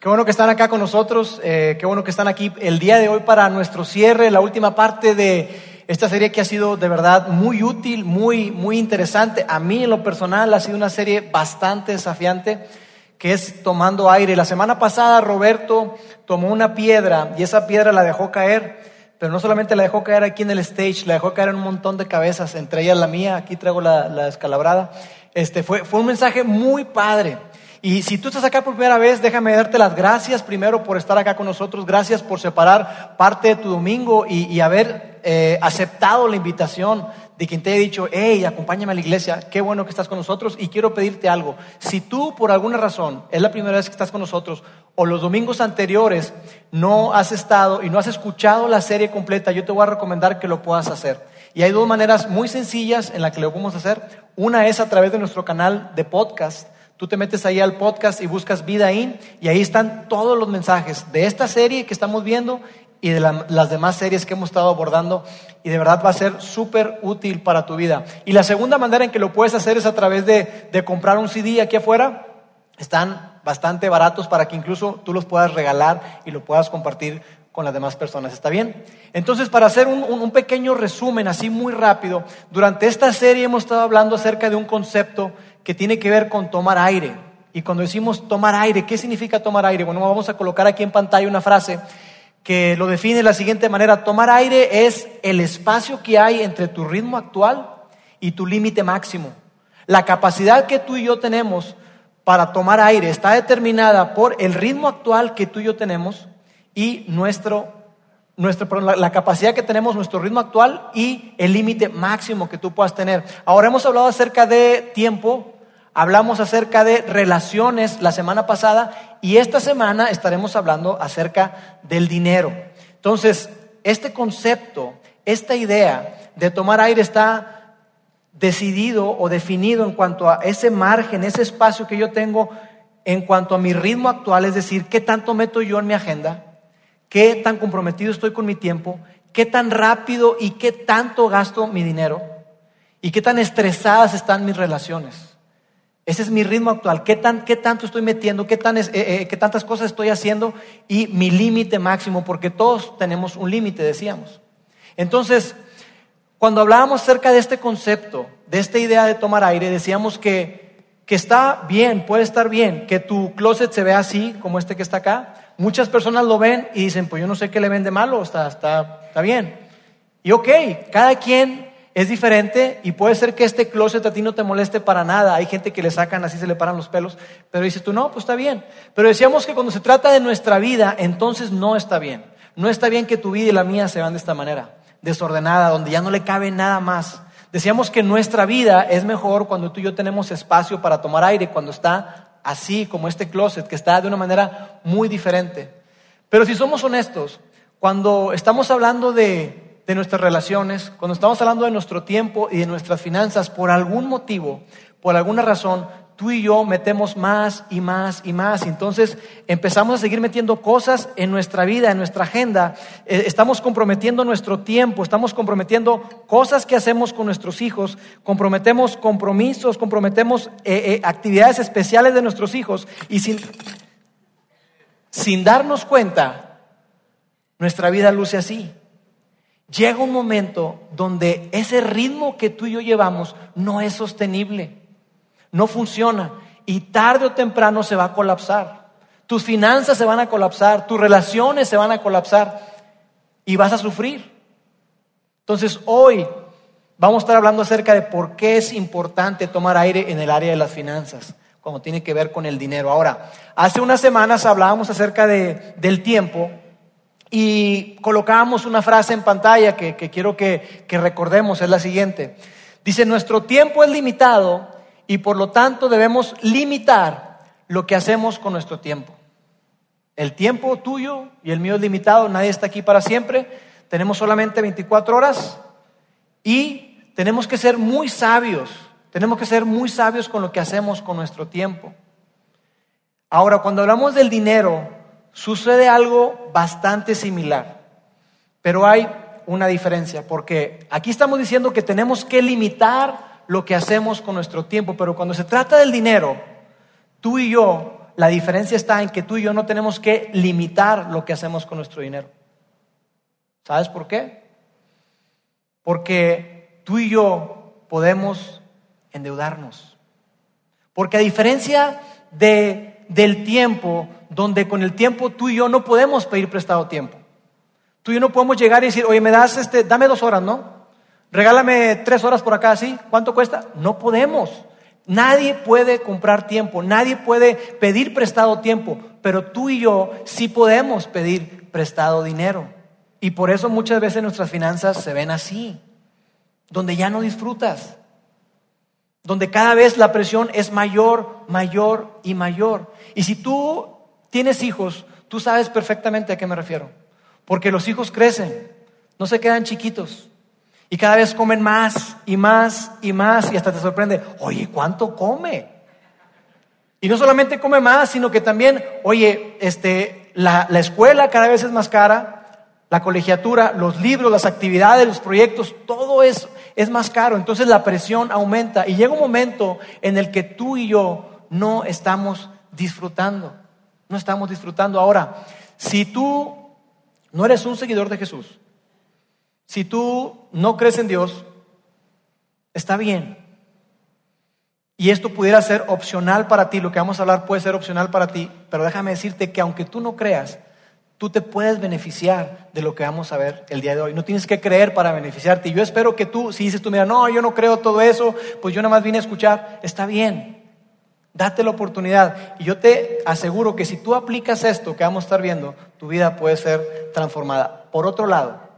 Qué bueno que están acá con nosotros, eh, qué bueno que están aquí el día de hoy para nuestro cierre, la última parte de esta serie que ha sido de verdad muy útil, muy, muy interesante. A mí en lo personal ha sido una serie bastante desafiante, que es Tomando Aire. La semana pasada Roberto tomó una piedra y esa piedra la dejó caer, pero no solamente la dejó caer aquí en el stage, la dejó caer en un montón de cabezas, entre ellas la mía, aquí traigo la, la escalabrada. Este, fue, fue un mensaje muy padre. Y si tú estás acá por primera vez, déjame darte las gracias primero por estar acá con nosotros. Gracias por separar parte de tu domingo y, haber eh, aceptado la invitación de quien te haya dicho, hey, acompáñame a la iglesia, qué bueno que estás con nosotros y quiero pedirte algo. Si tú por alguna razón es la primera vez que estás con nosotros o los domingos anteriores no has estado y no has escuchado la serie completa, yo te voy a recomendar que lo puedas hacer. Y hay dos maneras muy sencillas en las que lo podemos hacer. Una es a través de nuestro canal de podcast Tú te metes ahí al podcast y buscas Vida In y ahí están todos los mensajes de esta serie que estamos viendo y de las demás series que hemos estado abordando y de verdad va a ser súper útil para tu vida. Y la segunda manera en que lo puedes hacer es a través de, de comprar un CD aquí afuera. Están bastante baratos para que incluso tú los puedas regalar y lo puedas compartir con las demás personas. ¿Está bien? Entonces, para hacer un, un, pequeño resumen así muy rápido, durante esta serie hemos estado hablando acerca de un concepto que tiene que ver con tomar aire. Y cuando decimos tomar aire, ¿qué significa tomar aire? Bueno, vamos a colocar aquí en pantalla una frase que lo define de la siguiente manera. Tomar aire es el espacio que hay entre tu ritmo actual y tu límite máximo. La capacidad que tú y yo tenemos para tomar aire está determinada por el ritmo actual que tú y yo tenemos y nuestro, nuestro la, la, capacidad que tenemos, nuestro ritmo actual y el límite máximo que tú puedas tener. Ahora hemos hablado acerca de tiempo, hablamos acerca de relaciones la semana pasada y esta semana estaremos hablando acerca del dinero. Entonces, este concepto, esta idea de tomar aire está decidido o definido en cuanto a ese margen, ese espacio que yo tengo en cuanto a mi ritmo actual, es decir, qué tanto meto yo en mi agenda, qué tan comprometido estoy con mi tiempo, qué tan rápido y qué tanto gasto mi dinero y qué tan estresadas están mis relaciones. Ese es mi ritmo actual, qué, tan, qué tanto estoy metiendo, qué, tan, eh, eh, qué tantas cosas estoy haciendo y mi límite máximo, porque todos tenemos un límite, decíamos. Entonces, cuando hablábamos acerca de este concepto, de esta idea de tomar aire, decíamos que, que está bien, puede estar bien, que tu closet se vea así, como este que está acá, Muchas personas lo ven y dicen, pues yo no sé qué le ven de malo, está, está, está bien. Y ok, cada quien es diferente y puede ser que este closet a ti no te moleste para nada. Hay gente que le sacan así, se le paran los pelos, pero dices tú, no, pues está bien. Pero decíamos que cuando se trata de nuestra vida, entonces no está bien. No está bien que tu vida y la mía se van de esta manera, desordenada, donde ya no le cabe nada más. Decíamos que nuestra vida es mejor cuando tú y yo tenemos espacio para tomar aire, cuando está así como este closet, que está de una manera muy diferente. Pero si somos honestos, cuando estamos hablando de, de nuestras relaciones, cuando estamos hablando de nuestro tiempo y de nuestras finanzas, por algún motivo, por alguna razón, tú y yo metemos más y más y más. Entonces empezamos a seguir metiendo cosas en nuestra vida, en nuestra agenda. Eh, estamos comprometiendo nuestro tiempo, estamos comprometiendo cosas que hacemos con nuestros hijos, comprometemos compromisos, comprometemos eh, eh, actividades especiales de nuestros hijos. Y sin, sin darnos cuenta, nuestra vida luce así. Llega un momento donde ese ritmo que tú y yo llevamos no es sostenible no funciona y tarde o temprano se va a colapsar. Tus finanzas se van a colapsar, tus relaciones se van a colapsar y vas a sufrir. Entonces hoy vamos a estar hablando acerca de por qué es importante tomar aire en el área de las finanzas, cuando tiene que ver con el dinero. Ahora, hace unas semanas hablábamos acerca de, del tiempo y colocábamos una frase en pantalla que, quiero que, que recordemos, es la siguiente. Dice, nuestro tiempo es limitado y por lo tanto debemos limitar lo que hacemos con nuestro tiempo. El tiempo tuyo y el mío es limitado, nadie está aquí para siempre, tenemos solamente 24 horas y tenemos que ser muy sabios, tenemos que ser muy sabios con lo que hacemos con nuestro tiempo. Ahora, cuando hablamos del dinero, sucede algo bastante similar, pero hay una diferencia, porque aquí estamos diciendo que tenemos que limitar lo que hacemos con nuestro tiempo, pero cuando se trata del dinero, tú y yo la diferencia está en que tú y yo no tenemos que limitar lo que hacemos con nuestro dinero. ¿Sabes por qué? Porque tú y yo podemos endeudarnos. Porque a diferencia de, del tiempo, donde con el tiempo tú y yo no podemos pedir prestado tiempo. Tú y yo no podemos llegar y decir, oye, me das este, dame dos horas, ¿no? Regálame tres horas por acá, ¿sí? ¿Cuánto cuesta? No podemos. Nadie puede comprar tiempo, nadie puede pedir prestado tiempo, pero tú y yo sí podemos pedir prestado dinero. Y por eso muchas veces nuestras finanzas se ven así, donde ya no disfrutas, donde cada vez la presión es mayor, mayor y mayor. Y si tú tienes hijos, tú sabes perfectamente a qué me refiero, porque los hijos crecen, no se quedan chiquitos. Y cada vez comen más y más y más y hasta te sorprende, oye, ¿cuánto come? Y no solamente come más, sino que también, oye, este, la, la escuela cada vez es más cara, la colegiatura, los libros, las actividades, los proyectos, todo es, es más caro. Entonces la presión aumenta y llega un momento en el que tú y yo no estamos disfrutando. No estamos disfrutando. Ahora, si tú no eres un seguidor de Jesús, si tú no crees en Dios, está bien. Y esto pudiera ser opcional para ti, lo que vamos a hablar puede ser opcional para ti, pero déjame decirte que aunque tú no creas, tú te puedes beneficiar de lo que vamos a ver el día de hoy. No tienes que creer para beneficiarte. Y yo espero que tú, si dices tú, mira, no, yo no creo todo eso, pues yo nada más vine a escuchar, está bien. Date la oportunidad. Y yo te aseguro que si tú aplicas esto que vamos a estar viendo, tu vida puede ser transformada. Por otro lado,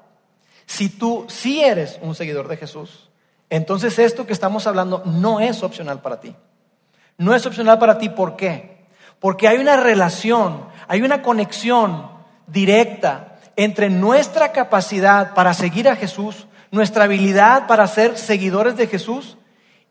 si tú sí eres un seguidor de Jesús, entonces esto que estamos hablando no es opcional para ti. No es opcional para ti, ¿por qué? Porque hay una relación, hay una conexión directa entre nuestra capacidad para seguir a Jesús, nuestra habilidad para ser seguidores de Jesús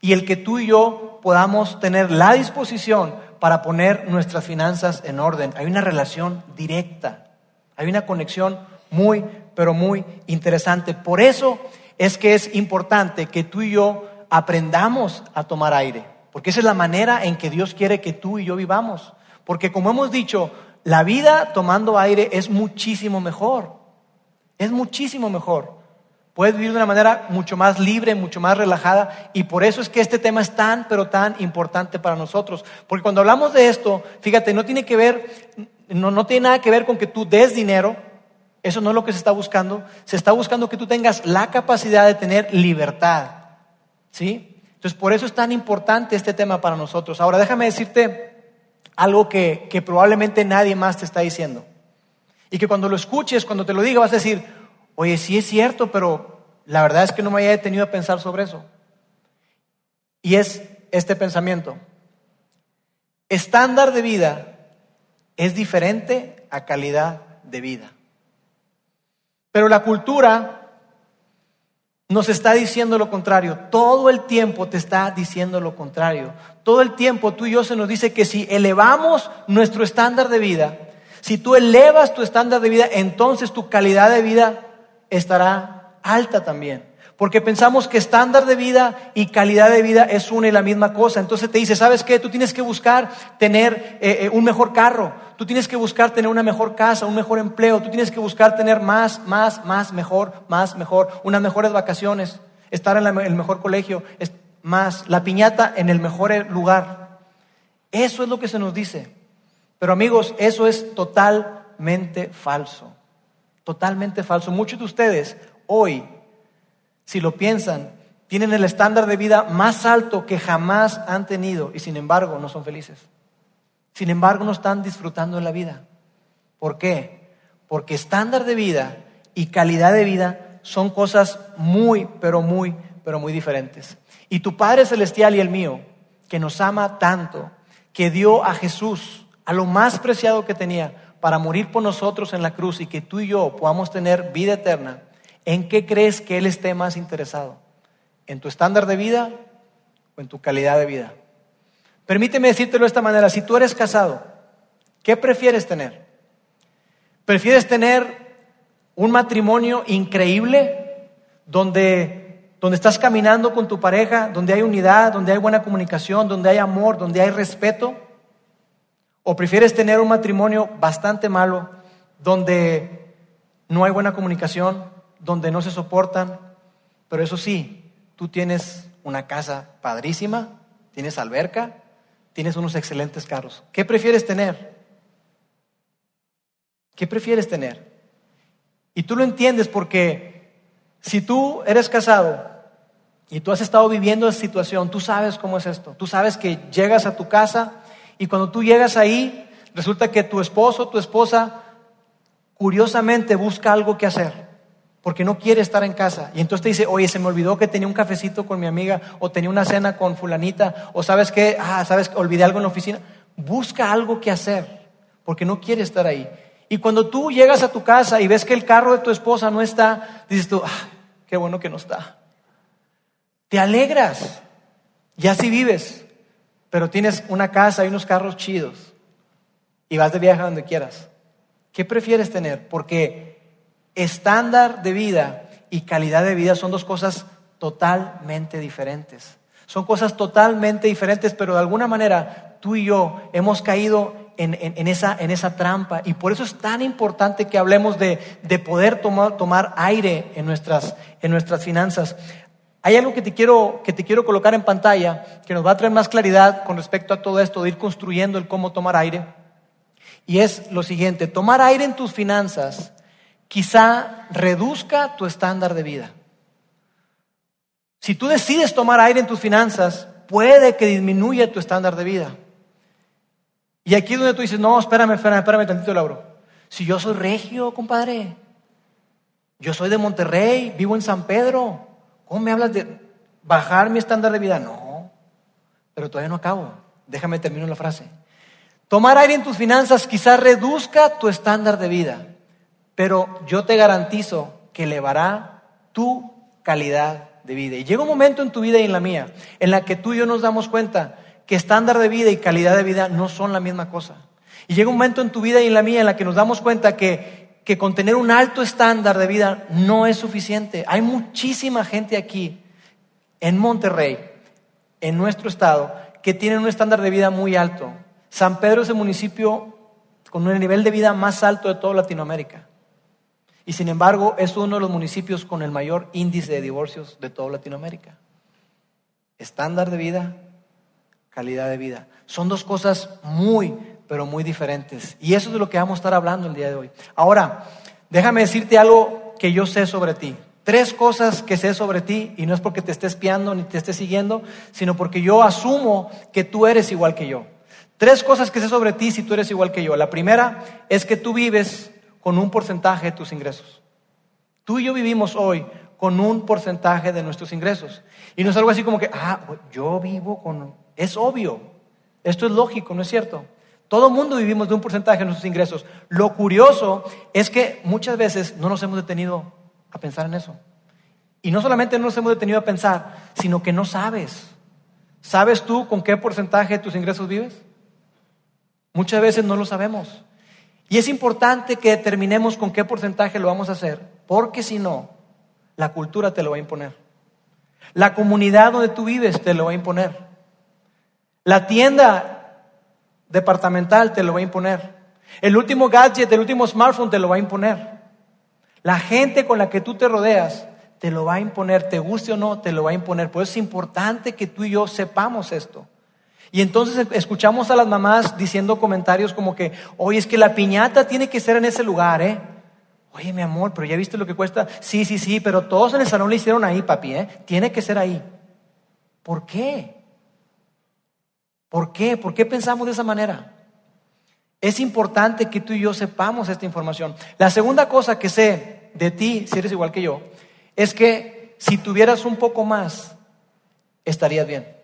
y el que tú y yo podamos tener la disposición para poner nuestras finanzas en orden. Hay una relación directa, hay una conexión muy, pero muy interesante. Por eso es que es importante que tú y yo aprendamos a tomar aire, porque esa es la manera en que Dios quiere que tú y yo vivamos. Porque como hemos dicho, la vida tomando aire es muchísimo mejor, es muchísimo mejor. Puedes vivir de una manera mucho más libre, mucho más relajada. Y por eso es que este tema es tan, pero tan importante para nosotros. Porque cuando hablamos de esto, fíjate, no tiene que ver, no, no tiene nada que ver con que tú des dinero, eso no es lo que se está buscando. Se está buscando que tú tengas la capacidad de tener libertad. ¿Sí? Entonces, por eso es tan importante este tema para nosotros. Ahora, déjame decirte algo que, probablemente nadie más te está diciendo. Y que cuando lo escuches, cuando te lo diga, vas a decir, oye, sí es cierto, pero la verdad es que no me haya detenido a pensar sobre eso. Y es este pensamiento. Estándar de vida es diferente a calidad de vida. Pero la cultura nos está diciendo lo contrario. Todo el tiempo te está diciendo lo contrario. Todo el tiempo tú y yo se nos dice que si elevamos nuestro estándar de vida, si tú elevas tu estándar de vida, entonces tu calidad de vida estará alta también. Porque pensamos que estándar de vida y calidad de vida es una y la misma cosa. Entonces te dice, ¿sabes qué? Tú tienes que buscar tener eh, eh, un mejor carro, tú tienes que buscar tener una mejor casa, un mejor empleo, tú tienes que buscar tener más, más, más, mejor, más, mejor, unas mejores vacaciones, estar en el mejor colegio, más, la piñata en el mejor lugar. Eso es lo que se nos dice. Pero amigos, eso es totalmente falso. Totalmente falso. Muchos de ustedes hoy si lo piensan, tienen el estándar de vida más alto que jamás han tenido y sin embargo no son felices. Sin embargo no están disfrutando de la vida. ¿Por qué? Porque estándar de vida y calidad de vida son cosas muy, pero muy, pero muy diferentes. Y tu Padre Celestial y el mío, que nos ama tanto, que dio a Jesús, a lo más preciado que tenía, para morir por nosotros en la cruz y que tú y yo podamos tener vida eterna, ¿En qué crees que Él esté más interesado? ¿En tu estándar de vida o en tu calidad de vida? Permíteme decírtelo de esta manera, si tú eres casado, ¿qué prefieres tener? ¿Prefieres tener un matrimonio increíble donde, donde estás caminando con tu pareja, donde hay unidad, donde hay buena comunicación, donde hay amor, donde hay respeto? ¿O prefieres tener un matrimonio bastante malo donde no hay buena comunicación, donde no se soportan, pero eso sí, tú tienes una casa padrísima, tienes alberca, tienes unos excelentes carros. ¿Qué prefieres tener? ¿Qué prefieres tener? Y tú lo entiendes porque si tú eres casado y tú has estado viviendo esa situación, tú sabes cómo es esto. Tú sabes que llegas a tu casa y cuando tú llegas ahí, resulta que tu esposo, tu esposa, curiosamente busca algo que hacer porque no quiere estar en casa. Y entonces te dice, oye, se me olvidó que tenía un cafecito con mi amiga, o tenía una cena con fulanita, o sabes qué, ah, sabes olvidé algo en la oficina. Busca algo que hacer, porque no quiere estar ahí. Y cuando tú llegas a tu casa y ves que el carro de tu esposa no está, dices tú, ah, qué bueno que no está. Te alegras, y así vives, pero tienes una casa y unos carros chidos, y vas de viaje a donde quieras. ¿Qué prefieres tener? Porque estándar de vida y calidad de vida son dos cosas totalmente diferentes. Son cosas totalmente diferentes, pero de alguna manera tú y yo hemos caído en, esa, trampa y por eso es tan importante que hablemos de, poder tomar, aire en nuestras, en nuestras finanzas. Hay algo que te, quiero, que te quiero colocar en pantalla que nos va a traer más claridad con respecto a todo esto de ir construyendo el cómo tomar aire. Y es lo siguiente, tomar aire en tus finanzas quizá reduzca tu estándar de vida. Si tú decides tomar aire en tus finanzas, puede que disminuya tu estándar de vida. Y aquí es donde tú dices, no, espérame, espérame, espérame tantito, Lauro. Si yo soy regio, compadre, yo soy de Monterrey, vivo en San Pedro, ¿cómo me hablas de bajar mi estándar de vida? No, pero todavía no acabo. Déjame terminar la frase. Tomar aire en tus finanzas quizás reduzca tu estándar de vida pero yo te garantizo que elevará tu calidad de vida. Y llega un momento en tu vida y en la mía en la que tú y yo nos damos cuenta que estándar de vida y calidad de vida no son la misma cosa. Y llega un momento en tu vida y en la mía en la que nos damos cuenta que, que con tener un alto estándar de vida no es suficiente. Hay muchísima gente aquí en Monterrey, en nuestro estado, que tienen un estándar de vida muy alto. San Pedro es el municipio con un nivel de vida más alto de toda Latinoamérica. Y sin embargo, es uno de los municipios con el mayor índice de divorcios de toda Latinoamérica. Estándar de vida, calidad de vida. Son dos cosas muy, pero muy diferentes. Y eso es de lo que vamos a estar hablando el día de hoy. Ahora, déjame decirte algo que yo sé sobre ti. Tres cosas que sé sobre ti, y no es porque te esté espiando ni te esté siguiendo, sino porque yo asumo que tú eres igual que yo. Tres cosas que sé sobre ti si tú eres igual que yo. La primera es que tú vives con un porcentaje de tus ingresos. Tú y yo vivimos hoy con un porcentaje de nuestros ingresos. Y no es algo así como que, ah, yo vivo con... Es obvio, esto es lógico, ¿no es cierto? Todo mundo vivimos de un porcentaje de nuestros ingresos. Lo curioso es que muchas veces no nos hemos detenido a pensar en eso. Y no solamente no nos hemos detenido a pensar, sino que no sabes. ¿Sabes tú con qué porcentaje de tus ingresos vives? Muchas veces no lo sabemos. Y es importante que determinemos con qué porcentaje lo vamos a hacer, porque si no, la cultura te lo va a imponer. La comunidad donde tú vives te lo va a imponer. La tienda departamental te lo va a imponer. El último gadget, el último smartphone te lo va a imponer. La gente con la que tú te rodeas te lo va a imponer, te guste o no, te lo va a imponer. Por eso es importante que tú y yo sepamos esto. Y entonces escuchamos a las mamás diciendo comentarios como que, oye, es que la piñata tiene que ser en ese lugar, ¿eh? Oye, mi amor, pero ya viste lo que cuesta. Sí, sí, sí, pero todos en el salón le hicieron ahí, papi, ¿eh? Tiene que ser ahí. ¿Por qué? ¿Por qué? ¿Por qué pensamos de esa manera? Es importante que tú y yo sepamos esta información. La segunda cosa que sé de ti, si eres igual que yo, es que si tuvieras un poco más, estarías bien.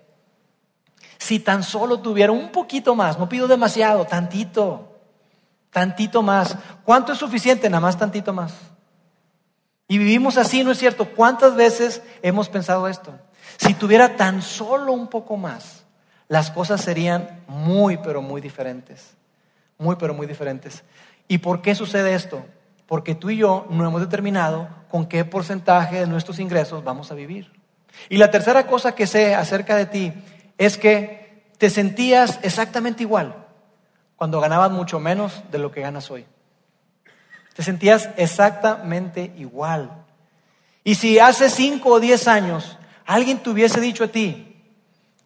Si tan solo tuviera un poquito más, no pido demasiado, tantito, tantito más. ¿Cuánto es suficiente? Nada más tantito más. Y vivimos así, ¿no es cierto? ¿Cuántas veces hemos pensado esto? Si tuviera tan solo un poco más, las cosas serían muy, pero muy diferentes. Muy, pero muy diferentes. ¿Y por qué sucede esto? Porque tú y yo no hemos determinado con qué porcentaje de nuestros ingresos vamos a vivir. Y la tercera cosa que sé acerca de ti es que te sentías exactamente igual cuando ganabas mucho menos de lo que ganas hoy. Te sentías exactamente igual. Y si hace 5 o 10 años alguien te hubiese dicho a ti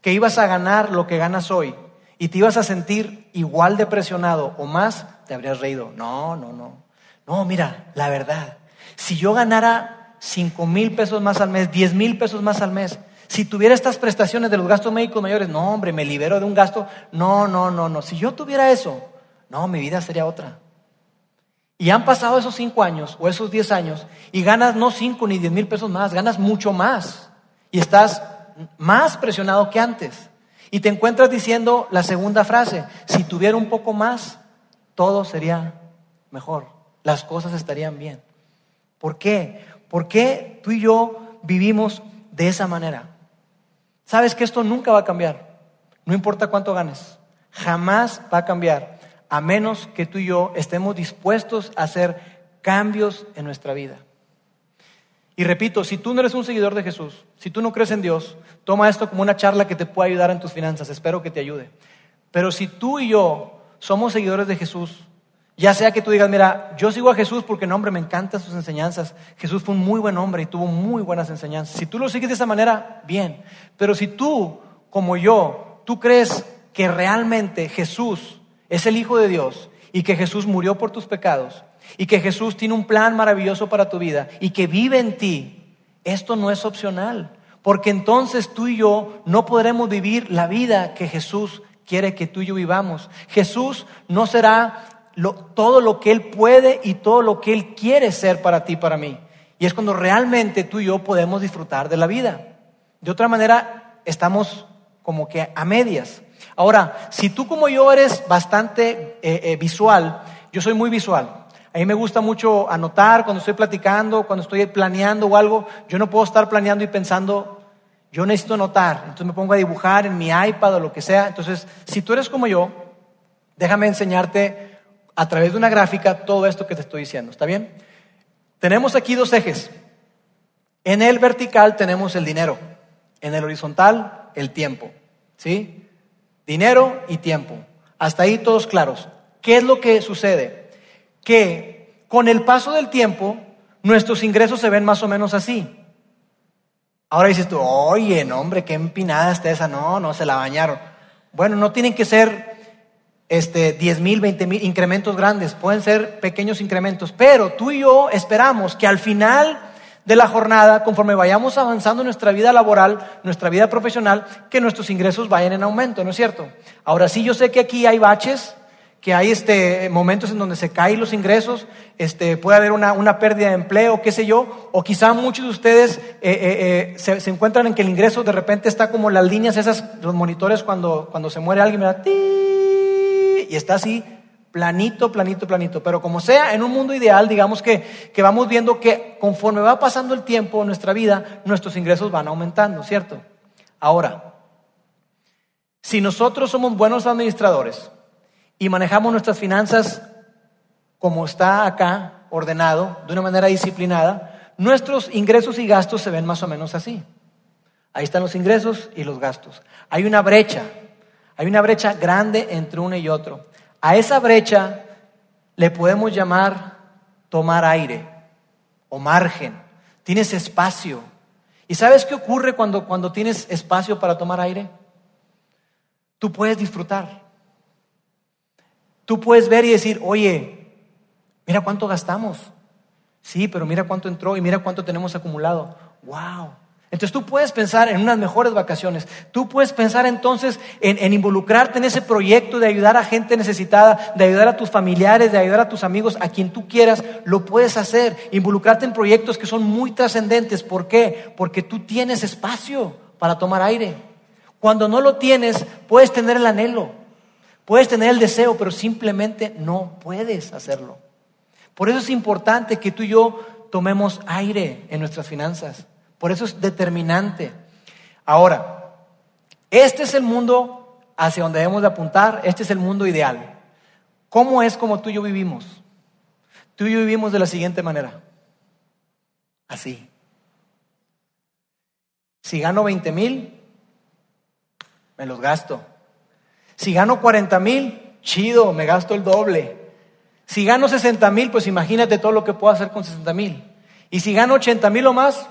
que ibas a ganar lo que ganas hoy y te ibas a sentir igual de presionado o más, te habrías reído. No, no, no. No, mira, la verdad, si yo ganara 5 mil pesos más al mes, 10 mil pesos más al mes, si tuviera estas prestaciones de los gastos médicos mayores, no, hombre, me libero de un gasto. No, no, no, no. Si yo tuviera eso, no, mi vida sería otra. Y han pasado esos cinco años o esos diez años y ganas no cinco ni diez mil pesos más, ganas mucho más. Y estás más presionado que antes. Y te encuentras diciendo la segunda frase, si tuviera un poco más, todo sería mejor, las cosas estarían bien. ¿Por qué? ¿Por qué tú y yo vivimos de esa manera? Sabes que esto nunca va a cambiar, no importa cuánto ganes, jamás va a cambiar, a menos que tú y yo estemos dispuestos a hacer cambios en nuestra vida. Y repito, si tú no eres un seguidor de Jesús, si tú no crees en Dios, toma esto como una charla que te pueda ayudar en tus finanzas, espero que te ayude. Pero si tú y yo somos seguidores de Jesús, ya sea que tú digas, mira, yo sigo a Jesús porque, no, hombre, me encantan sus enseñanzas. Jesús fue un muy buen hombre y tuvo muy buenas enseñanzas. Si tú lo sigues de esa manera, bien. Pero si tú, como yo, tú crees que realmente Jesús es el Hijo de Dios y que Jesús murió por tus pecados y que Jesús tiene un plan maravilloso para tu vida y que vive en ti, esto no es opcional, porque entonces tú y yo no podremos vivir la vida que Jesús quiere que tú y yo vivamos. Jesús no será todo lo que Él puede y todo lo que Él quiere ser para ti, para mí. Y es cuando realmente tú y yo podemos disfrutar de la vida. De otra manera, estamos como que a medias. Ahora, si tú como yo eres bastante eh, eh, visual, yo soy muy visual. A mí me gusta mucho anotar cuando estoy platicando, cuando estoy planeando o algo. Yo no puedo estar planeando y pensando, yo necesito anotar. Entonces me pongo a dibujar en mi iPad o lo que sea. Entonces, si tú eres como yo, déjame enseñarte a través de una gráfica todo esto que te estoy diciendo. ¿Está bien? Tenemos aquí dos ejes. En el vertical tenemos el dinero. En el horizontal, el tiempo. ¿Sí? Dinero y tiempo. Hasta ahí todos claros. ¿Qué es lo que sucede? que con el paso del tiempo nuestros ingresos se ven más o menos así. Ahora dices tú, oye, no, hombre, qué empinada está esa. No, no, se la bañaron. Bueno, no tienen que ser este, 10 mil, 20 mil incrementos grandes, pueden ser pequeños incrementos, pero tú y yo esperamos que al final de la jornada, conforme vayamos avanzando en nuestra vida laboral, nuestra vida profesional, que nuestros ingresos vayan en aumento, ¿no es cierto? Ahora sí, yo sé que aquí hay baches, que hay este, momentos en donde se caen los ingresos, este, puede haber una, una pérdida de empleo, qué sé yo, o quizá muchos de ustedes eh, eh, eh, se, se, encuentran en que el ingreso de repente está como las líneas esas, los monitores cuando, cuando se muere alguien, da y está así, planito, planito, planito. Pero como sea, en un mundo ideal, digamos que, que vamos viendo que conforme va pasando el tiempo en nuestra vida, nuestros ingresos van aumentando, ¿cierto? Ahora, si nosotros somos buenos administradores, y manejamos nuestras finanzas como está acá ordenado, de una manera disciplinada, nuestros ingresos y gastos se ven más o menos así. Ahí están los ingresos y los gastos. Hay una brecha, hay una brecha grande entre uno y otro. A esa brecha le podemos llamar tomar aire o margen. Tienes espacio. ¿Y sabes qué ocurre cuando, cuando tienes espacio para tomar aire? Tú puedes disfrutar. Tú puedes ver y decir, oye, mira cuánto gastamos. Sí, pero mira cuánto entró y mira cuánto tenemos acumulado. ¡Wow! Entonces tú puedes pensar en unas mejores vacaciones. Tú puedes pensar entonces en, involucrarte en ese proyecto de ayudar a gente necesitada, de ayudar a tus familiares, de ayudar a tus amigos, a quien tú quieras. Lo puedes hacer. Involucrarte en proyectos que son muy trascendentes. ¿Por qué? Porque tú tienes espacio para tomar aire. Cuando no lo tienes, puedes tener el anhelo. Puedes tener el deseo, pero simplemente no puedes hacerlo. Por eso es importante que tú y yo tomemos aire en nuestras finanzas. Por eso es determinante. Ahora, este es el mundo hacia donde debemos de apuntar, este es el mundo ideal. ¿Cómo es como tú y yo vivimos? Tú y yo vivimos de la siguiente manera. Así. Si gano 20 mil, me los gasto. Si gano 40 mil, chido, me gasto el doble. Si gano 60 mil, pues imagínate todo lo que puedo hacer con 60 mil. Y si gano 80 mil o más,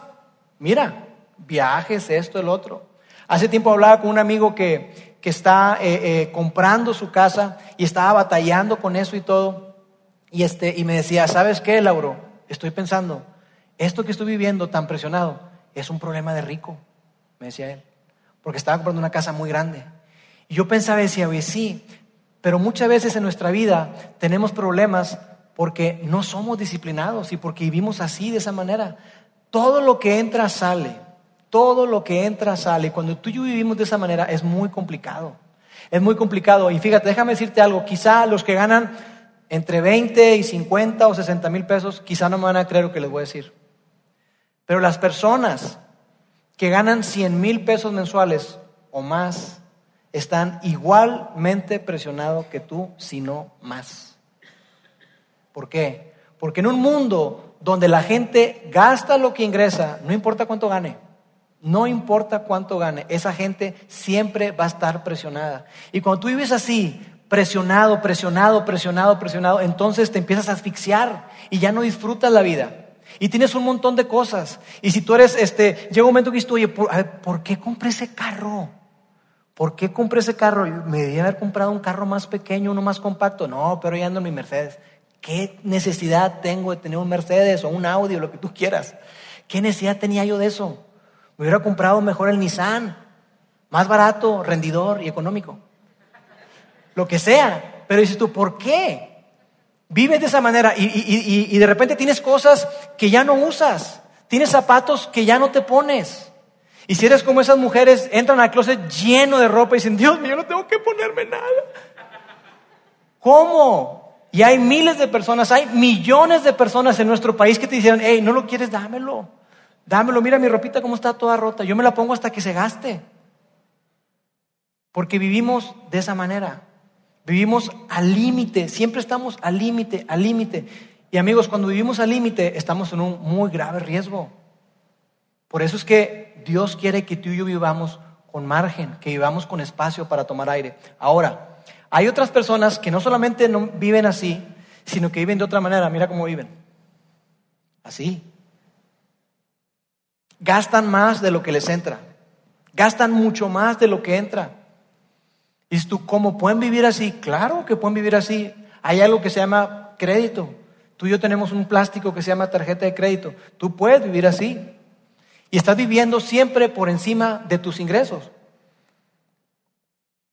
mira, viajes, esto, el otro. Hace tiempo hablaba con un amigo que, que está eh, eh, comprando su casa y estaba batallando con eso y todo. Y, este, y me decía, ¿sabes qué, Lauro? Estoy pensando, esto que estoy viviendo tan presionado es un problema de rico, me decía él, porque estaba comprando una casa muy grande. Y yo pensaba, decía, oye, sí, pero muchas veces en nuestra vida tenemos problemas porque no somos disciplinados y porque vivimos así, de esa manera. Todo lo que entra sale, todo lo que entra sale. Cuando tú y yo vivimos de esa manera es muy complicado. Es muy complicado. Y fíjate, déjame decirte algo, quizá los que ganan entre 20 y 50 o 60 mil pesos, quizá no me van a creer lo que les voy a decir. Pero las personas que ganan 100 mil pesos mensuales o más, están igualmente presionados que tú, si no más. ¿Por qué? Porque en un mundo donde la gente gasta lo que ingresa, no importa cuánto gane, no importa cuánto gane, esa gente siempre va a estar presionada. Y cuando tú vives así, presionado, presionado, presionado, presionado, entonces te empiezas a asfixiar y ya no disfrutas la vida. Y tienes un montón de cosas. Y si tú eres, este, llega un momento que dices, oye, ¿por qué compré ese carro? ¿Por qué compré ese carro? Me debía haber comprado un carro más pequeño, uno más compacto. No, pero ya ando en mi Mercedes. ¿Qué necesidad tengo de tener un Mercedes o un Audi o lo que tú quieras? ¿Qué necesidad tenía yo de eso? Me hubiera comprado mejor el Nissan, más barato, rendidor y económico. Lo que sea. Pero dices tú, ¿por qué? Vives de esa manera y, de repente tienes cosas que ya no usas. Tienes zapatos que ya no te pones. Y si eres como esas mujeres, entran al closet lleno de ropa y dicen, Dios mío, no tengo que ponerme nada. ¿Cómo? Y hay miles de personas, hay millones de personas en nuestro país que te dicen, hey, no lo quieres, dámelo. Dámelo, mira mi ropita cómo está toda rota. Yo me la pongo hasta que se gaste. Porque vivimos de esa manera. Vivimos al límite, siempre estamos al límite, al límite. Y amigos, cuando vivimos al límite, estamos en un muy grave riesgo. Por eso es que Dios quiere que tú y yo vivamos con margen, que vivamos con espacio para tomar aire. Ahora, hay otras personas que no solamente no viven así, sino que viven de otra manera. Mira cómo viven. Así. Gastan más de lo que les entra. Gastan mucho más de lo que entra. Y tú, ¿cómo pueden vivir así? Claro que pueden vivir así. Hay algo que se llama crédito. Tú y yo tenemos un plástico que se llama tarjeta de crédito. Tú puedes vivir así. Y estás viviendo siempre por encima de tus ingresos.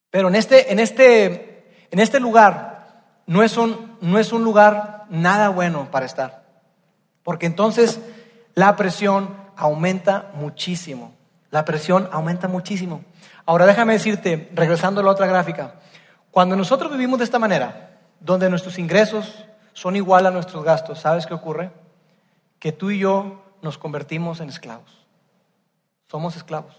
Pero en este, en este, en este lugar no es, un, no es un lugar nada bueno para estar. Porque entonces la presión aumenta muchísimo. La presión aumenta muchísimo. Ahora déjame decirte, regresando a la otra gráfica, cuando nosotros vivimos de esta manera, donde nuestros ingresos son igual a nuestros gastos, ¿sabes qué ocurre? Que tú y yo nos convertimos en esclavos. Somos esclavos.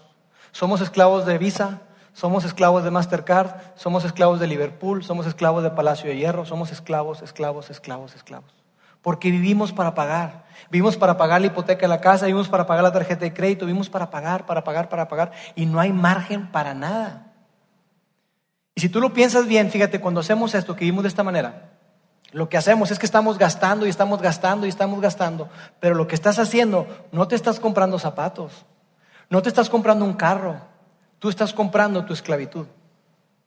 Somos esclavos de Visa, somos esclavos de Mastercard, somos esclavos de Liverpool, somos esclavos de Palacio de Hierro, somos esclavos, esclavos, esclavos, esclavos. Porque vivimos para pagar. Vivimos para pagar la hipoteca de la casa, vivimos para pagar la tarjeta de crédito, vivimos para pagar, para pagar, para pagar. Y no hay margen para nada. Y si tú lo piensas bien, fíjate, cuando hacemos esto, que vivimos de esta manera, lo que hacemos es que estamos gastando y estamos gastando y estamos gastando, pero lo que estás haciendo, no te estás comprando zapatos, no te estás comprando un carro, tú estás comprando tu esclavitud.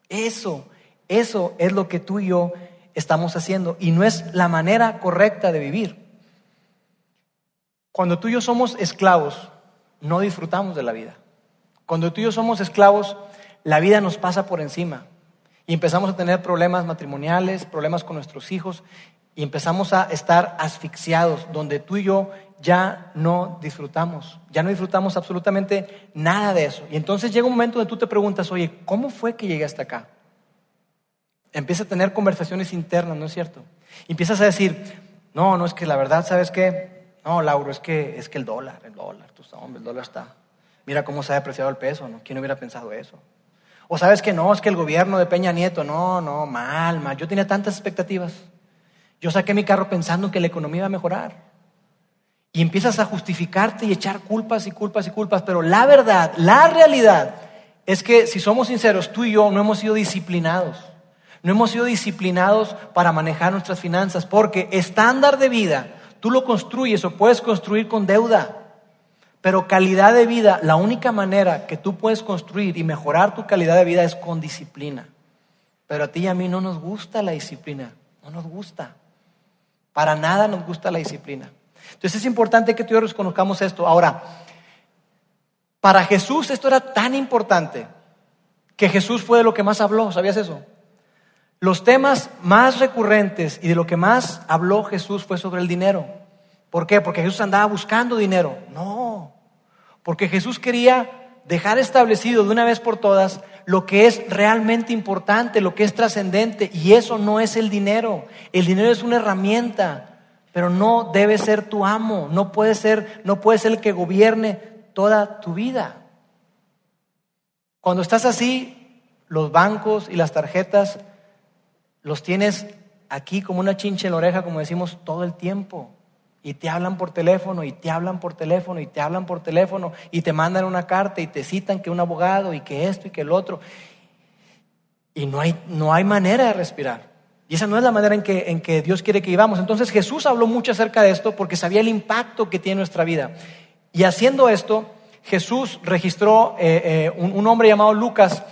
Eso, eso es lo que tú y yo estamos haciendo y no es la manera correcta de vivir. Cuando tú y yo somos esclavos, no disfrutamos de la vida. Cuando tú y yo somos esclavos, la vida nos pasa por encima y empezamos a tener problemas matrimoniales, problemas con nuestros hijos y empezamos a estar asfixiados, donde tú y yo ya no disfrutamos, ya no disfrutamos absolutamente nada de eso. Y entonces llega un momento donde tú te preguntas, oye, ¿cómo fue que llegué hasta acá? Empieza a tener conversaciones internas, ¿no es cierto? Y empiezas a decir, no, no es que la verdad, ¿sabes qué? No, Lauro, es que, es que el dólar, el dólar, tú sabes, el dólar está. Mira cómo se ha depreciado el peso, ¿no? ¿Quién hubiera pensado eso? O sabes que no, es que el gobierno de Peña Nieto, no, no, mal, mal. Yo tenía tantas expectativas. Yo saqué mi carro pensando que la economía iba a mejorar. Y empiezas a justificarte y echar culpas y culpas y culpas. Pero la verdad, la realidad es que si somos sinceros, tú y yo no hemos sido disciplinados. No hemos sido disciplinados para manejar nuestras finanzas, porque estándar de vida, tú lo construyes o puedes construir con deuda. Pero calidad de vida, la única manera que tú puedes construir y mejorar tu calidad de vida es con disciplina. Pero a ti y a mí no nos gusta la disciplina, no nos gusta. Para nada nos gusta la disciplina. Entonces es importante que tú y yo reconozcamos esto. Ahora, para Jesús esto era tan importante que Jesús fue de lo que más habló, ¿sabías eso? Los temas más recurrentes y de lo que más habló Jesús fue sobre el dinero. ¿Por qué? Porque Jesús andaba buscando dinero. No, porque Jesús quería dejar establecido de una vez por todas lo que es realmente importante, lo que es trascendente, y eso no es el dinero. El dinero es una herramienta, pero no debe ser tu amo, no puede ser, no puede ser el que gobierne toda tu vida. Cuando estás así, los bancos y las tarjetas los tienes aquí como una chinche en la oreja, como decimos, todo el tiempo. Y te hablan por teléfono, y te hablan por teléfono, y te hablan por teléfono, y te mandan una carta, y te citan que un abogado, y que esto, y que el otro. Y no hay, no hay manera de respirar. Y esa no es la manera en que, en que Dios quiere que vivamos. Entonces Jesús habló mucho acerca de esto porque sabía el impacto que tiene nuestra vida. Y haciendo esto, Jesús registró eh, eh, un, un hombre llamado Lucas,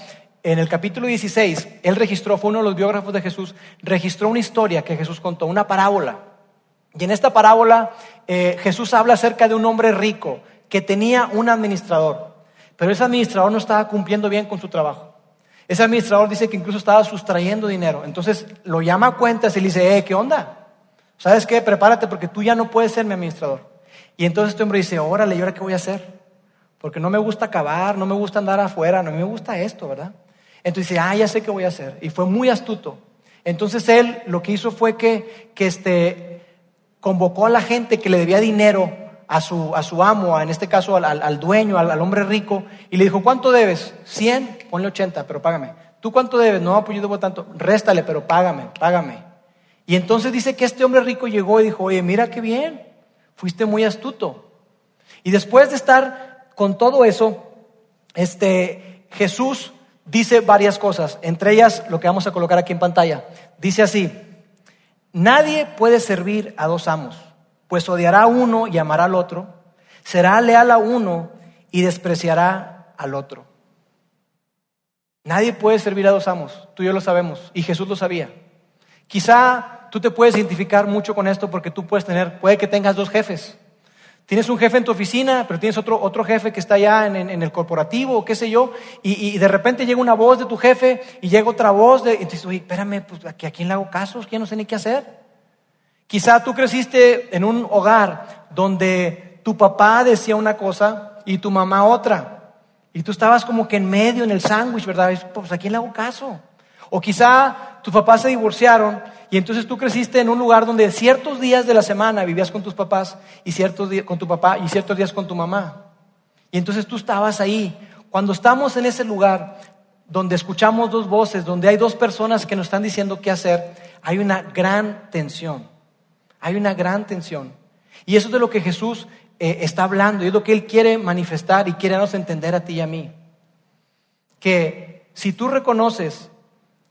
en el capítulo 16, él registró, fue uno de los biógrafos de Jesús, registró una historia que Jesús contó, una parábola. Y en esta parábola eh, Jesús habla acerca de un hombre rico que tenía un administrador, pero ese administrador no estaba cumpliendo bien con su trabajo. Ese administrador dice que incluso estaba sustrayendo dinero. Entonces lo llama a cuentas y le dice, eh, ¿qué onda? ¿Sabes qué? Prepárate porque tú ya no puedes ser mi administrador. Y entonces este hombre dice, órale, ¿y ahora qué voy a hacer? Porque no me gusta acabar, no me gusta andar afuera, no me gusta esto, ¿verdad? Entonces dice, ah, ya sé qué voy a hacer. Y fue muy astuto. Entonces él lo que hizo fue que, que este, convocó a la gente que le debía dinero a su, a su amo, en este caso al, dueño, al, hombre rico, y le dijo, ¿cuánto debes? 100, ponle 80, pero págame. ¿Tú cuánto debes? No, pues yo debo tanto. Réstale, pero págame, págame. Y entonces dice que este hombre rico llegó y dijo, oye, mira qué bien, fuiste muy astuto. Y después de estar con todo eso, este, Jesús dice varias cosas, entre ellas lo que vamos a colocar aquí en pantalla. Dice así, nadie puede servir a dos amos, pues odiará a uno y amará al otro, será leal a uno y despreciará al otro. Nadie puede servir a dos amos, tú y yo lo sabemos, y Jesús lo sabía. Quizá tú te puedes identificar mucho con esto porque tú puedes tener, puede que tengas dos jefes. Tienes un jefe en tu oficina, pero tienes otro, otro jefe que está allá en, el corporativo o qué sé yo, y, de repente llega una voz de tu jefe y llega otra voz de, y dices, oye, espérame, pues ¿a quién le hago caso? Ya no sé ni qué hacer. Quizá tú creciste en un hogar donde tu papá decía una cosa y tu mamá otra, y tú estabas como que en medio, en el sándwich, ¿verdad? Pues ¿a quién le hago caso? O quizá tus papás se divorciaron y entonces tú creciste en un lugar donde ciertos días de la semana vivías con tus papás y ciertos días con tu papá y ciertos días con tu mamá. Y entonces tú estabas ahí. Cuando estamos en ese lugar donde escuchamos dos voces, donde hay dos personas que nos están diciendo qué hacer, hay una gran tensión. Hay una gran tensión. Y eso es de lo que Jesús eh, está hablando y es lo que Él quiere manifestar y quiere darnos entender a ti y a mí. Que si tú reconoces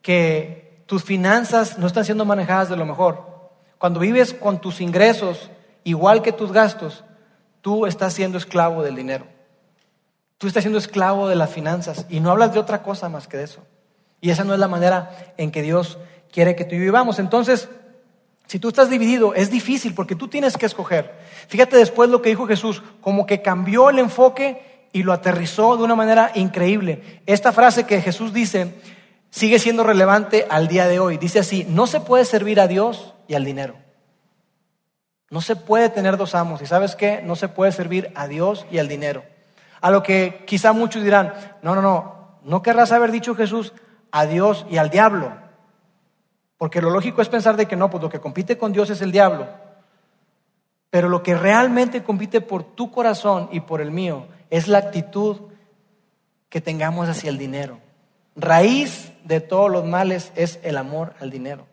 que tus finanzas no están siendo manejadas de lo mejor. Cuando vives con tus ingresos igual que tus gastos, tú estás siendo esclavo del dinero. Tú estás siendo esclavo de las finanzas y no hablas de otra cosa más que de eso. Y esa no es la manera en que Dios quiere que tú vivamos. Entonces, si tú estás dividido, es difícil porque tú tienes que escoger. Fíjate después lo que dijo Jesús, como que cambió el enfoque y lo aterrizó de una manera increíble. Esta frase que Jesús dice, sigue siendo relevante al día de hoy. Dice así, no se puede servir a Dios y al dinero. No se puede tener dos amos. ¿Y sabes qué? No se puede servir a Dios y al dinero. A lo que quizá muchos dirán, no, no, no, no querrás haber dicho Jesús a Dios y al diablo. Porque lo lógico es pensar de que no, pues lo que compite con Dios es el diablo. Pero lo que realmente compite por tu corazón y por el mío es la actitud que tengamos hacia el dinero raíz de todos los males es el amor al dinero.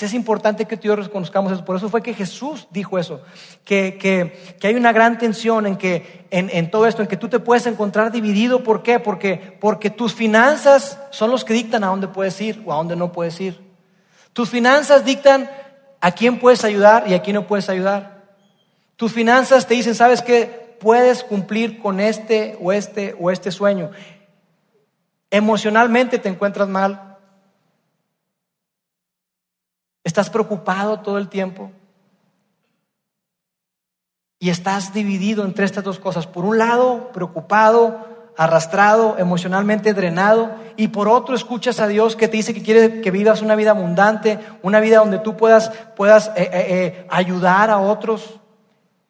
Es importante que tú y yo reconozcamos eso. Por eso fue que Jesús dijo eso, que, que, que hay una gran tensión en, que, en, en, todo esto, en que tú te puedes encontrar dividido. ¿Por qué? Porque, porque tus finanzas son los que dictan a dónde puedes ir o a dónde no puedes ir. Tus finanzas dictan a quién puedes ayudar y a quién no puedes ayudar. Tus finanzas te dicen, ¿sabes qué? Puedes cumplir con este o este o este sueño. Emocionalmente te encuentras mal, Estás preocupado todo el tiempo. Y estás dividido entre estas dos cosas. Por un lado, preocupado, arrastrado, emocionalmente drenado. Y por otro, escuchas a Dios que te dice que quiere que vivas una vida abundante, una vida donde tú puedas, puedas eh, eh, eh, ayudar a otros.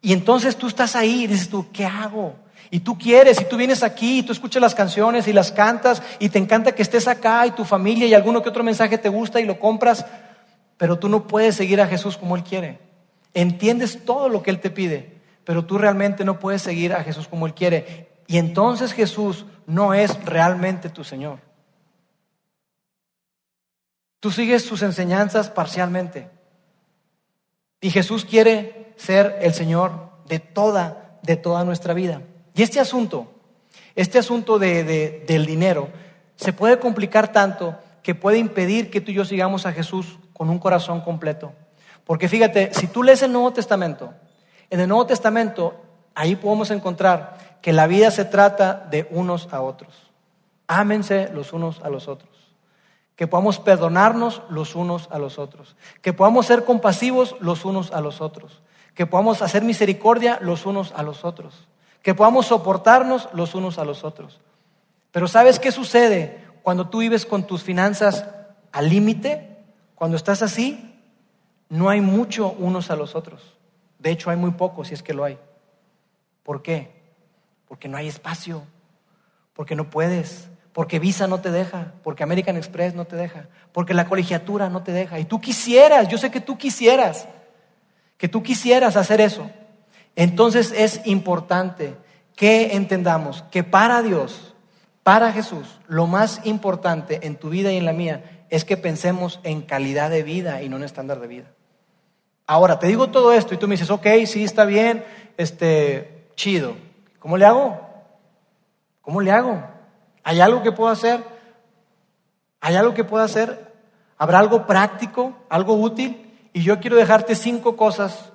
Y entonces tú estás ahí y dices tú, ¿qué hago? Y tú quieres, y tú vienes aquí, y tú escuchas las canciones y las cantas, y te encanta que estés acá, y tu familia, y alguno que otro mensaje te gusta y lo compras, pero tú no puedes seguir a Jesús como Él quiere. Entiendes todo lo que Él te pide, pero tú realmente no puedes seguir a Jesús como Él quiere. Y entonces Jesús no es realmente tu Señor. Tú sigues sus enseñanzas parcialmente. Y Jesús quiere ser el Señor de toda, de toda nuestra vida. Y este asunto, este asunto de, del dinero, se puede complicar tanto que puede impedir que tú y yo sigamos a Jesús con un corazón completo. Porque fíjate, si tú lees el Nuevo Testamento, en el Nuevo Testamento, ahí podemos encontrar que la vida se trata de unos a otros. Ámense los unos a los otros. Que podamos perdonarnos los unos a los otros. Que podamos ser compasivos los unos a los otros. Que podamos hacer misericordia los unos a los otros. Que podamos soportarnos los unos a los otros. Pero ¿sabes qué sucede cuando tú vives con tus finanzas al límite? Cuando estás así, no hay mucho unos a los otros. De hecho, hay muy poco si es que lo hay. ¿Por qué? Porque no hay espacio, porque no puedes, porque Visa no te deja, porque American Express no te deja, porque la colegiatura no te deja. Y tú quisieras, yo sé que tú quisieras, que tú quisieras hacer eso. Entonces es importante que entendamos que para Dios, para Jesús, lo más importante en tu vida y en la mía es que pensemos en calidad de vida y no en estándar de vida. Ahora, te digo todo esto y tú me dices, ok, sí, está bien, este, chido. ¿Cómo le hago? ¿Cómo le hago? ¿Hay algo que puedo hacer? ¿Hay algo que puedo hacer? ¿Habrá algo práctico, algo útil? Y yo quiero dejarte cinco cosas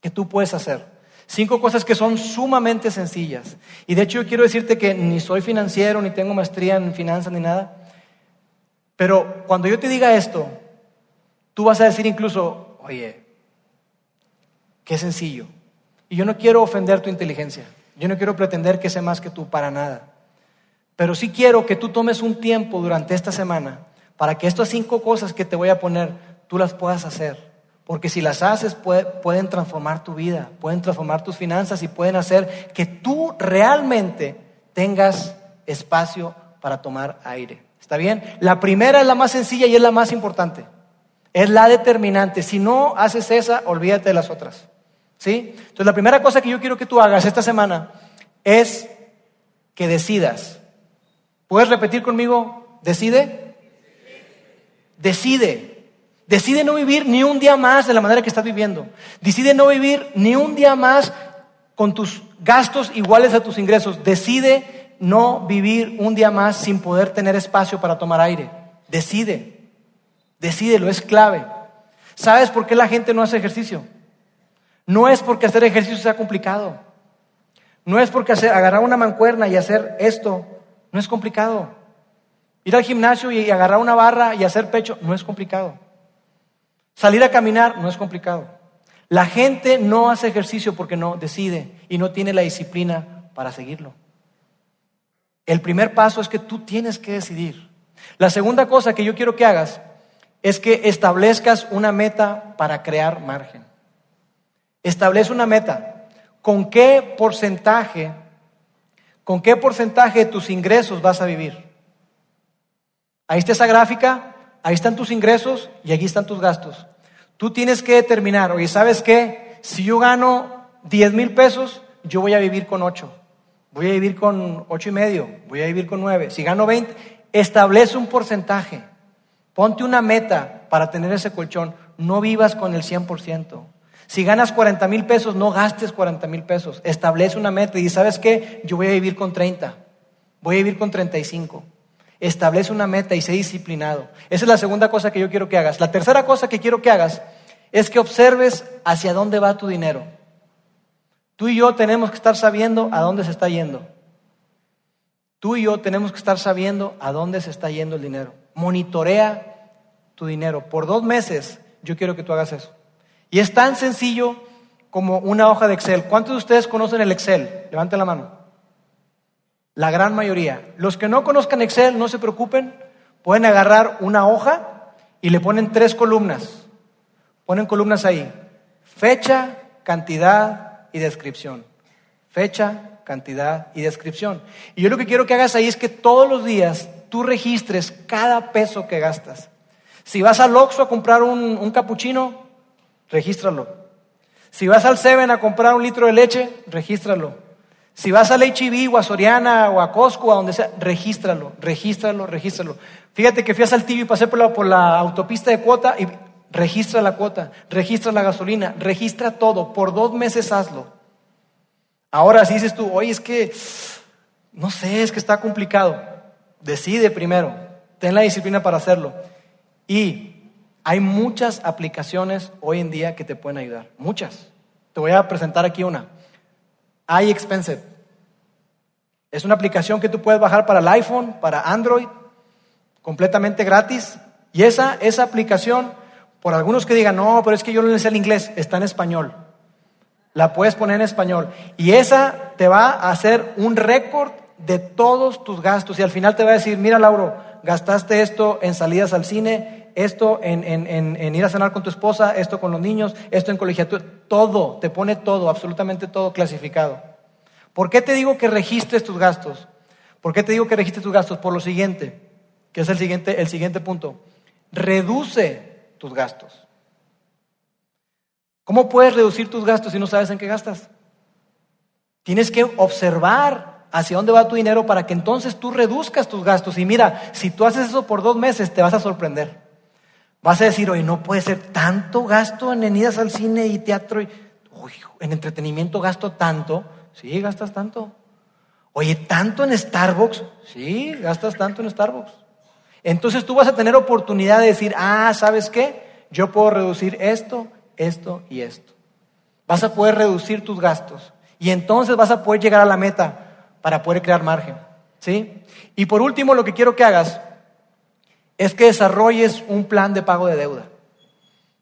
que tú puedes hacer. Cinco cosas que son sumamente sencillas. Y de hecho yo quiero decirte que ni soy financiero, ni tengo maestría en finanzas, ni nada. Pero cuando yo te diga esto, tú vas a decir incluso, oye, qué sencillo. Y yo no quiero ofender tu inteligencia. Yo no quiero pretender que sé más que tú para nada. Pero sí quiero que tú tomes un tiempo durante esta semana para que estas cinco cosas que te voy a poner, tú las puedas hacer. Porque si las haces pueden transformar tu vida, pueden transformar tus finanzas y pueden hacer que tú realmente tengas espacio para tomar aire. ¿Está bien? La primera es la más sencilla y es la más importante. Es la determinante. Si no haces esa, olvídate de las otras. ¿Sí? Entonces, la primera cosa que yo quiero que tú hagas esta semana es que decidas. ¿Puedes repetir conmigo? ¿Decide? Decide. Decide no vivir ni un día más de la manera que estás viviendo. Decide no vivir ni un día más con tus gastos iguales a tus ingresos. Decide no vivir un día más sin poder tener espacio para tomar aire. Decide, decídelo, es clave. ¿Sabes por qué la gente no hace ejercicio? No es porque hacer ejercicio sea complicado. No es porque agarrar una mancuerna y hacer esto no es complicado. Ir al gimnasio y agarrar una barra y hacer pecho no es complicado. Salir a caminar no es complicado. La gente no hace ejercicio porque no decide y no tiene la disciplina para seguirlo. El primer paso es que tú tienes que decidir. La segunda cosa que yo quiero que hagas es que establezcas una meta para crear margen. Establece una meta. ¿Con qué porcentaje, con qué porcentaje de tus ingresos vas a vivir? Ahí está esa gráfica, ahí están tus ingresos y aquí están tus gastos. Tú tienes que determinar, oye, ¿sabes qué? Si yo gano 10 mil pesos, yo voy a vivir con 8. Voy a vivir con ocho y medio, voy a vivir con nueve. Si gano 20, establece un porcentaje. Ponte una meta para tener ese colchón. No vivas con el 100%. Si ganas 40 mil pesos, no gastes 40 mil pesos. Establece una meta y ¿sabes qué? Yo voy a vivir con 30. Voy a vivir con 35. Establece una meta y sé disciplinado. Esa es la segunda cosa que yo quiero que hagas. La tercera cosa que quiero que hagas es que observes hacia dónde va tu dinero. Tú y yo tenemos que estar sabiendo a dónde se está yendo. Tú y yo tenemos que estar sabiendo a dónde se está yendo el dinero. Monitorea tu dinero. Por dos meses yo quiero que tú hagas eso. Y es tan sencillo como una hoja de Excel. ¿Cuántos de ustedes conocen el Excel? Levanten la mano. La gran mayoría. Los que no conozcan Excel, no se preocupen. Pueden agarrar una hoja y le ponen tres columnas. Ponen columnas ahí. Fecha, cantidad y descripción. Fecha, cantidad y descripción. Y yo lo que quiero que hagas ahí es que todos los días tú registres cada peso que gastas. Si vas al Oxxo a comprar un, un capuchino, regístralo. Si vas al Seven a comprar un litro de leche, regístralo. Si vas al HIV o a Soriana o a Costco, a donde sea, regístralo, regístralo, regístralo. Fíjate que fui a Saltillo y pasé por la, por la autopista de cuota y registra la cuota, registra la gasolina, registra todo. Por dos meses hazlo. Ahora si dices tú, oye, es que, no sé, es que está complicado. Decide primero, ten la disciplina para hacerlo. Y hay muchas aplicaciones hoy en día que te pueden ayudar, muchas. Te voy a presentar aquí una. iExpensive. Es una aplicación que tú puedes bajar para el iPhone, para Android, completamente gratis. Y esa, esa aplicación, por algunos que digan, no, pero es que yo no sé el inglés, está en español. La puedes poner en español. Y esa te va a hacer un récord de todos tus gastos. Y al final te va a decir, mira Lauro, gastaste esto en salidas al cine, esto en, en, ir a cenar con tu esposa, esto con los niños, esto en colegiatura, todo, te pone todo, absolutamente todo clasificado. ¿Por qué te digo que registres tus gastos? ¿Por qué te digo que registres tus gastos? Por lo siguiente, que es el siguiente, el siguiente punto. Reduce tus gastos. ¿Cómo puedes reducir tus gastos si no sabes en qué gastas? Tienes que observar hacia dónde va tu dinero para que entonces tú reduzcas tus gastos. Y mira, si tú haces eso por dos meses, te vas a sorprender. Vas a decir, oye, no puede ser tanto gasto en idas al cine y teatro. Y, en entretenimiento gasto tanto. Sí, gastas tanto. Oye, ¿tanto en Starbucks? Sí, gastas tanto en Starbucks. Entonces tú vas a tener oportunidad de decir, ah, ¿sabes qué? Yo puedo reducir esto, esto y esto. Vas a poder reducir tus gastos y entonces vas a poder llegar a la meta para poder crear margen. ¿Sí? Y por último, lo que quiero que hagas es que desarrolles un plan de pago de deuda.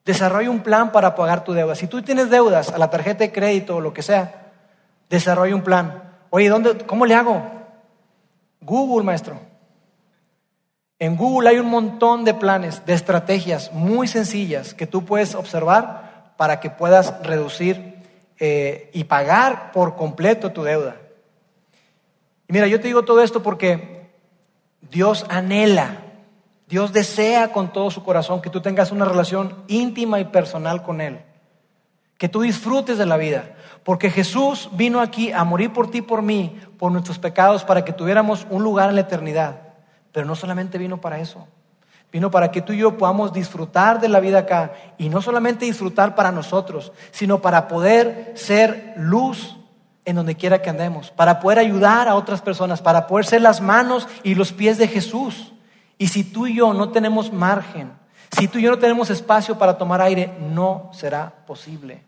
Desarrolla un plan para pagar tu deuda. Si tú tienes deudas a la tarjeta de crédito o lo que sea, desarrolla un plan. Oye, ¿dónde, ¿cómo le hago? Google, maestro. En Google hay un montón de planes, de estrategias muy sencillas que tú puedes observar para que puedas reducir eh, y pagar por completo tu deuda. Y mira, yo te digo todo esto porque Dios anhela, Dios desea con todo su corazón que tú tengas una relación íntima y personal con Él, que tú disfrutes de la vida, porque Jesús vino aquí a morir por ti por mí, por nuestros pecados, para que tuviéramos un lugar en la eternidad. Pero no solamente vino para eso. Vino para que tú y yo podamos disfrutar de la vida acá. Y no solamente disfrutar para nosotros, sino para poder ser luz en donde quiera que andemos. Para poder ayudar a otras personas. Para poder ser las manos y los pies de Jesús. Y si tú y yo no tenemos margen, si tú y yo no tenemos espacio para tomar aire, no será posible.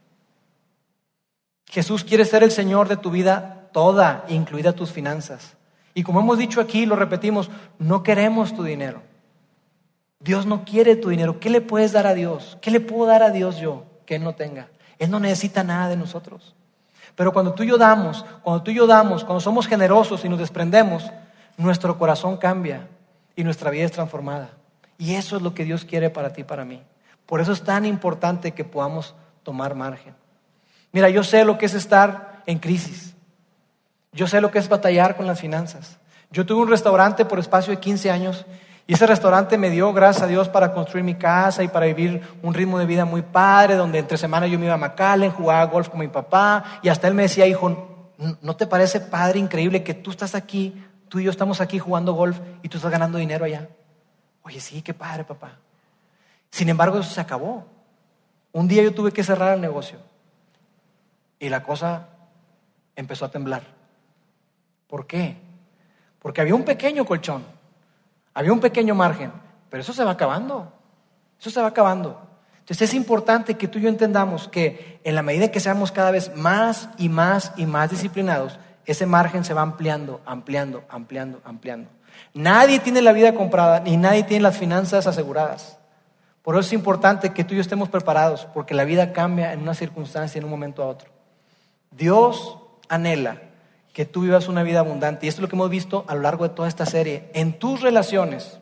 Jesús quiere ser el Señor de tu vida toda, incluida tus finanzas. Y como hemos dicho aquí, lo repetimos, no queremos tu dinero. Dios no quiere tu dinero. ¿Qué le puedes dar a Dios? ¿Qué le puedo dar a Dios yo que Él no tenga? Él no necesita nada de nosotros. Pero cuando tú y yo damos, cuando tú y yo damos, cuando somos generosos y nos desprendemos, nuestro corazón cambia y nuestra vida es transformada. Y eso es lo que Dios quiere para ti y para mí. Por eso es tan importante que podamos tomar margen. Mira, yo sé lo que es estar en crisis. Yo sé lo que es batallar con las finanzas. Yo tuve un restaurante por espacio de 15 años y ese restaurante me dio, gracias a Dios, para construir mi casa y para vivir un ritmo de vida muy padre, donde entre semana yo me iba a McAllen, jugaba golf con mi papá y hasta él me decía, hijo, ¿no te parece padre, increíble que tú estás aquí, tú y yo estamos aquí jugando golf y tú estás ganando dinero allá? Oye, sí, qué padre, papá. Sin embargo, eso se acabó. Un día yo tuve que cerrar el negocio y la cosa empezó a temblar. ¿Por qué? Porque había un pequeño colchón, había un pequeño margen, pero eso se va acabando, eso se va acabando. Entonces es importante que tú y yo entendamos que en la medida que seamos cada vez más y más y más disciplinados, ese margen se va ampliando, ampliando, ampliando, ampliando. Nadie tiene la vida comprada ni nadie tiene las finanzas aseguradas. Por eso es importante que tú y yo estemos preparados, porque la vida cambia en una circunstancia, en un momento a otro. Dios anhela que tú vivas una vida abundante. Y esto es lo que hemos visto a lo largo de toda esta serie. En tus relaciones,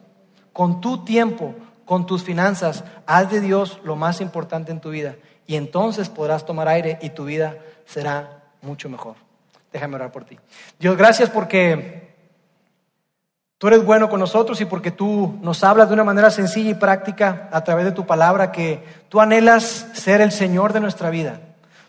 con tu tiempo, con tus finanzas, haz de Dios lo más importante en tu vida. Y entonces podrás tomar aire y tu vida será mucho mejor. Déjame orar por ti. Dios, gracias porque tú eres bueno con nosotros y porque tú nos hablas de una manera sencilla y práctica a través de tu palabra que tú anhelas ser el Señor de nuestra vida.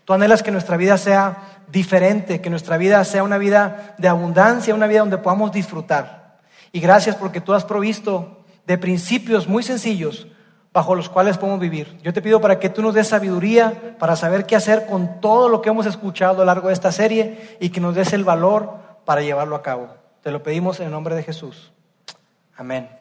Tú anhelas que nuestra vida sea diferente, que nuestra vida sea una vida de abundancia, una vida donde podamos disfrutar. Y gracias porque tú has provisto de principios muy sencillos bajo los cuales podemos vivir. Yo te pido para que tú nos des sabiduría para saber qué hacer con todo lo que hemos escuchado a lo largo de esta serie y que nos des el valor para llevarlo a cabo. Te lo pedimos en el nombre de Jesús. Amén.